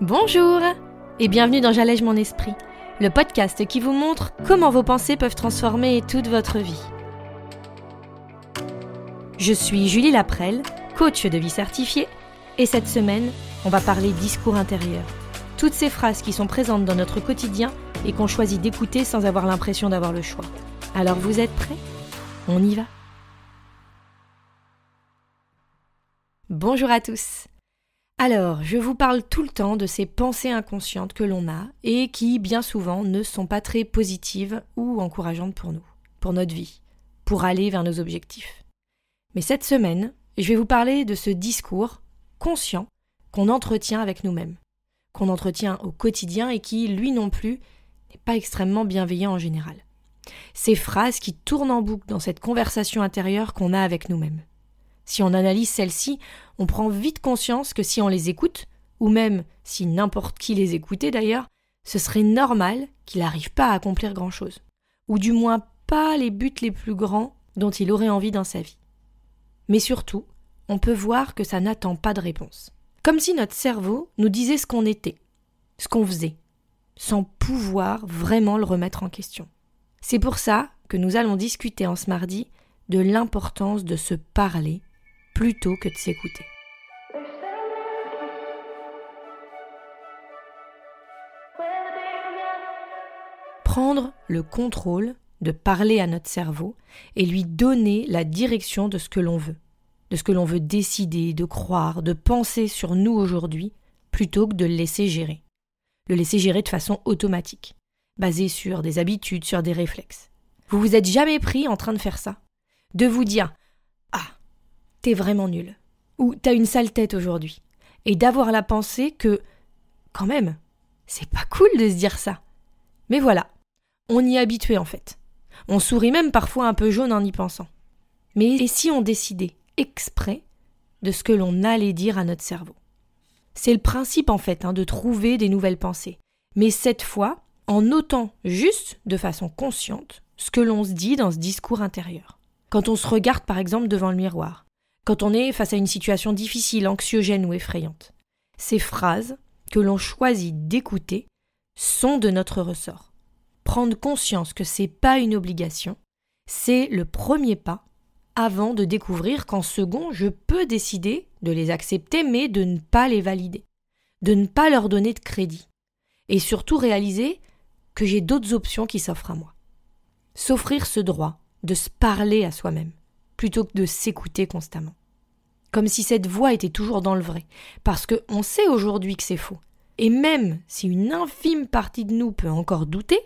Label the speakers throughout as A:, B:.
A: Bonjour et bienvenue dans J'allège mon esprit, le podcast qui vous montre comment vos pensées peuvent transformer toute votre vie. Je suis Julie Laprelle, coach de vie certifiée, et cette semaine, on va parler discours intérieur. Toutes ces phrases qui sont présentes dans notre quotidien et qu'on choisit d'écouter sans avoir l'impression d'avoir le choix. Alors vous êtes prêts? On y va? Bonjour à tous alors, je vous parle tout le temps de ces pensées inconscientes que l'on a et qui, bien souvent, ne sont pas très positives ou encourageantes pour nous, pour notre vie, pour aller vers nos objectifs. Mais cette semaine, je vais vous parler de ce discours conscient qu'on entretient avec nous-mêmes, qu'on entretient au quotidien et qui, lui non plus, n'est pas extrêmement bienveillant en général. Ces phrases qui tournent en boucle dans cette conversation intérieure qu'on a avec nous-mêmes. Si on analyse celles-ci, on prend vite conscience que si on les écoute, ou même si n'importe qui les écoutait d'ailleurs, ce serait normal qu'il n'arrive pas à accomplir grand-chose, ou du moins pas les buts les plus grands dont il aurait envie dans sa vie. Mais surtout, on peut voir que ça n'attend pas de réponse. Comme si notre cerveau nous disait ce qu'on était, ce qu'on faisait, sans pouvoir vraiment le remettre en question. C'est pour ça que nous allons discuter en ce mardi de l'importance de se parler plutôt que de s'écouter. Prendre le contrôle de parler à notre cerveau et lui donner la direction de ce que l'on veut, de ce que l'on veut décider, de croire, de penser sur nous aujourd'hui, plutôt que de le laisser gérer. Le laisser gérer de façon automatique, basée sur des habitudes, sur des réflexes. Vous vous êtes jamais pris en train de faire ça De vous dire t'es vraiment nul. Ou t'as une sale tête aujourd'hui. Et d'avoir la pensée que, quand même, c'est pas cool de se dire ça. Mais voilà, on y est habitué en fait. On sourit même parfois un peu jaune en y pensant. Mais et si on décidait exprès de ce que l'on allait dire à notre cerveau? C'est le principe en fait hein, de trouver des nouvelles pensées. Mais cette fois, en notant juste, de façon consciente, ce que l'on se dit dans ce discours intérieur. Quand on se regarde par exemple devant le miroir, quand on est face à une situation difficile, anxiogène ou effrayante. Ces phrases que l'on choisit d'écouter sont de notre ressort. Prendre conscience que c'est pas une obligation, c'est le premier pas avant de découvrir qu'en second, je peux décider de les accepter mais de ne pas les valider, de ne pas leur donner de crédit, et surtout réaliser que j'ai d'autres options qui s'offrent à moi. S'offrir ce droit de se parler à soi-même, plutôt que de s'écouter constamment comme si cette voix était toujours dans le vrai, parce qu'on sait aujourd'hui que c'est faux. Et même si une infime partie de nous peut encore douter,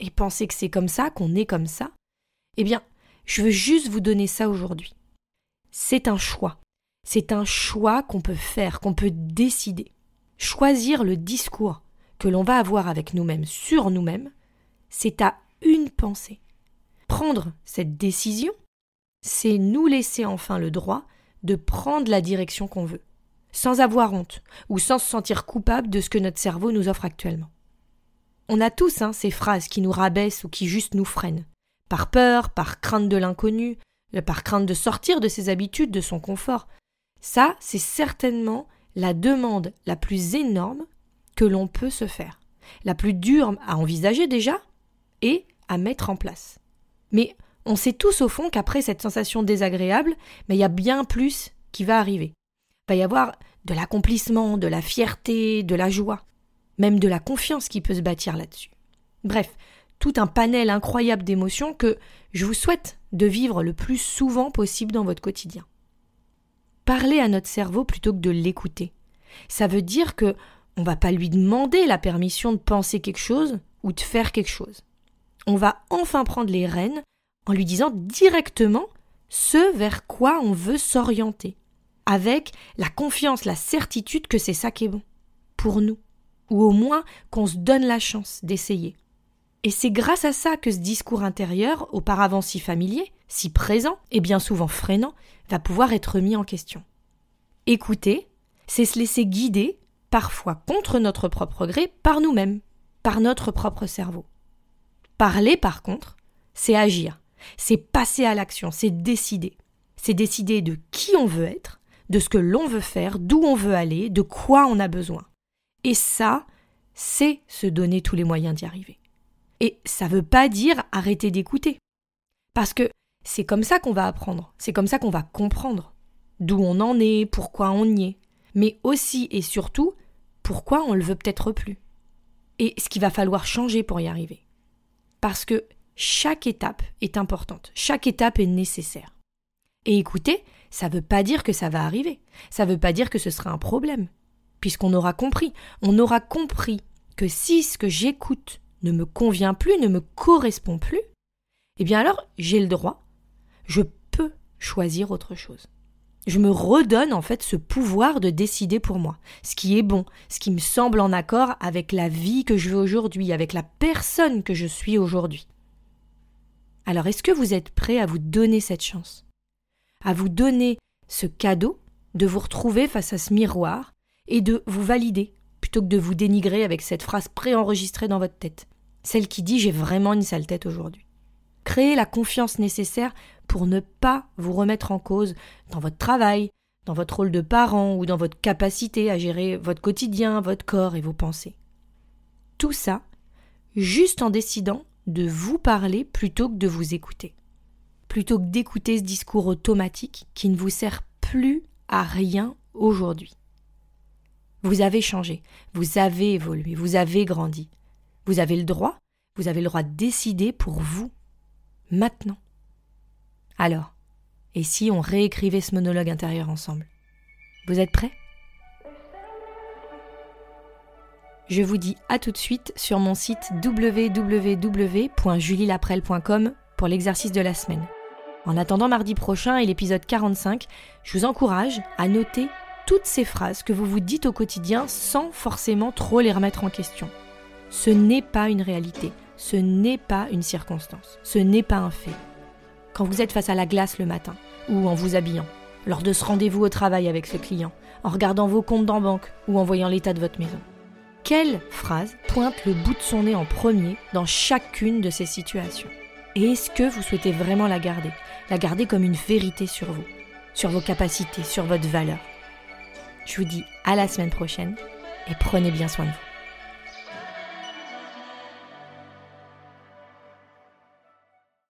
A: et penser que c'est comme ça, qu'on est comme ça, eh bien, je veux juste vous donner ça aujourd'hui. C'est un choix. C'est un choix qu'on peut faire, qu'on peut décider. Choisir le discours que l'on va avoir avec nous-mêmes sur nous-mêmes, c'est à une pensée. Prendre cette décision, c'est nous laisser enfin le droit de prendre la direction qu'on veut, sans avoir honte ou sans se sentir coupable de ce que notre cerveau nous offre actuellement. On a tous hein, ces phrases qui nous rabaissent ou qui juste nous freinent, par peur, par crainte de l'inconnu, euh, par crainte de sortir de ses habitudes, de son confort. Ça, c'est certainement la demande la plus énorme que l'on peut se faire, la plus dure à envisager déjà et à mettre en place. Mais on sait tous au fond qu'après cette sensation désagréable, mais il y a bien plus qui va arriver. Il va y avoir de l'accomplissement, de la fierté, de la joie, même de la confiance qui peut se bâtir là-dessus. Bref, tout un panel incroyable d'émotions que je vous souhaite de vivre le plus souvent possible dans votre quotidien. Parler à notre cerveau plutôt que de l'écouter. Ça veut dire que on va pas lui demander la permission de penser quelque chose ou de faire quelque chose. On va enfin prendre les rênes en lui disant directement ce vers quoi on veut s'orienter, avec la confiance, la certitude que c'est ça qui est bon, pour nous, ou au moins qu'on se donne la chance d'essayer. Et c'est grâce à ça que ce discours intérieur, auparavant si familier, si présent et bien souvent freinant, va pouvoir être mis en question. Écouter, c'est se laisser guider, parfois contre notre propre gré, par nous-mêmes, par notre propre cerveau. Parler, par contre, c'est agir, c'est passer à l'action, c'est décider. C'est décider de qui on veut être, de ce que l'on veut faire, d'où on veut aller, de quoi on a besoin. Et ça, c'est se donner tous les moyens d'y arriver. Et ça ne veut pas dire arrêter d'écouter. Parce que c'est comme ça qu'on va apprendre, c'est comme ça qu'on va comprendre d'où on en est, pourquoi on y est, mais aussi et surtout pourquoi on le veut peut-être plus. Et ce qu'il va falloir changer pour y arriver. Parce que chaque étape est importante, chaque étape est nécessaire. Et écoutez, ça ne veut pas dire que ça va arriver, ça ne veut pas dire que ce sera un problème, puisqu'on aura compris, on aura compris que si ce que j'écoute ne me convient plus, ne me correspond plus, eh bien alors j'ai le droit, je peux choisir autre chose. Je me redonne en fait ce pouvoir de décider pour moi, ce qui est bon, ce qui me semble en accord avec la vie que je veux aujourd'hui, avec la personne que je suis aujourd'hui. Alors est-ce que vous êtes prêt à vous donner cette chance? À vous donner ce cadeau de vous retrouver face à ce miroir et de vous valider, plutôt que de vous dénigrer avec cette phrase préenregistrée dans votre tête, celle qui dit j'ai vraiment une sale tête aujourd'hui. Créez la confiance nécessaire pour ne pas vous remettre en cause dans votre travail, dans votre rôle de parent ou dans votre capacité à gérer votre quotidien, votre corps et vos pensées. Tout ça, juste en décidant de vous parler plutôt que de vous écouter. Plutôt que d'écouter ce discours automatique qui ne vous sert plus à rien aujourd'hui. Vous avez changé, vous avez évolué, vous avez grandi. Vous avez le droit, vous avez le droit de décider pour vous, maintenant. Alors, et si on réécrivait ce monologue intérieur ensemble? Vous êtes prêts? Je vous dis à tout de suite sur mon site www.julielaprel.com pour l'exercice de la semaine. En attendant mardi prochain et l'épisode 45, je vous encourage à noter toutes ces phrases que vous vous dites au quotidien sans forcément trop les remettre en question. Ce n'est pas une réalité, ce n'est pas une circonstance, ce n'est pas un fait. Quand vous êtes face à la glace le matin, ou en vous habillant, lors de ce rendez-vous au travail avec ce client, en regardant vos comptes en banque ou en voyant l'état de votre maison. Quelle phrase pointe le bout de son nez en premier dans chacune de ces situations? Et est-ce que vous souhaitez vraiment la garder? La garder comme une vérité sur vous, sur vos capacités, sur votre valeur? Je vous dis à la semaine prochaine et prenez bien soin de vous.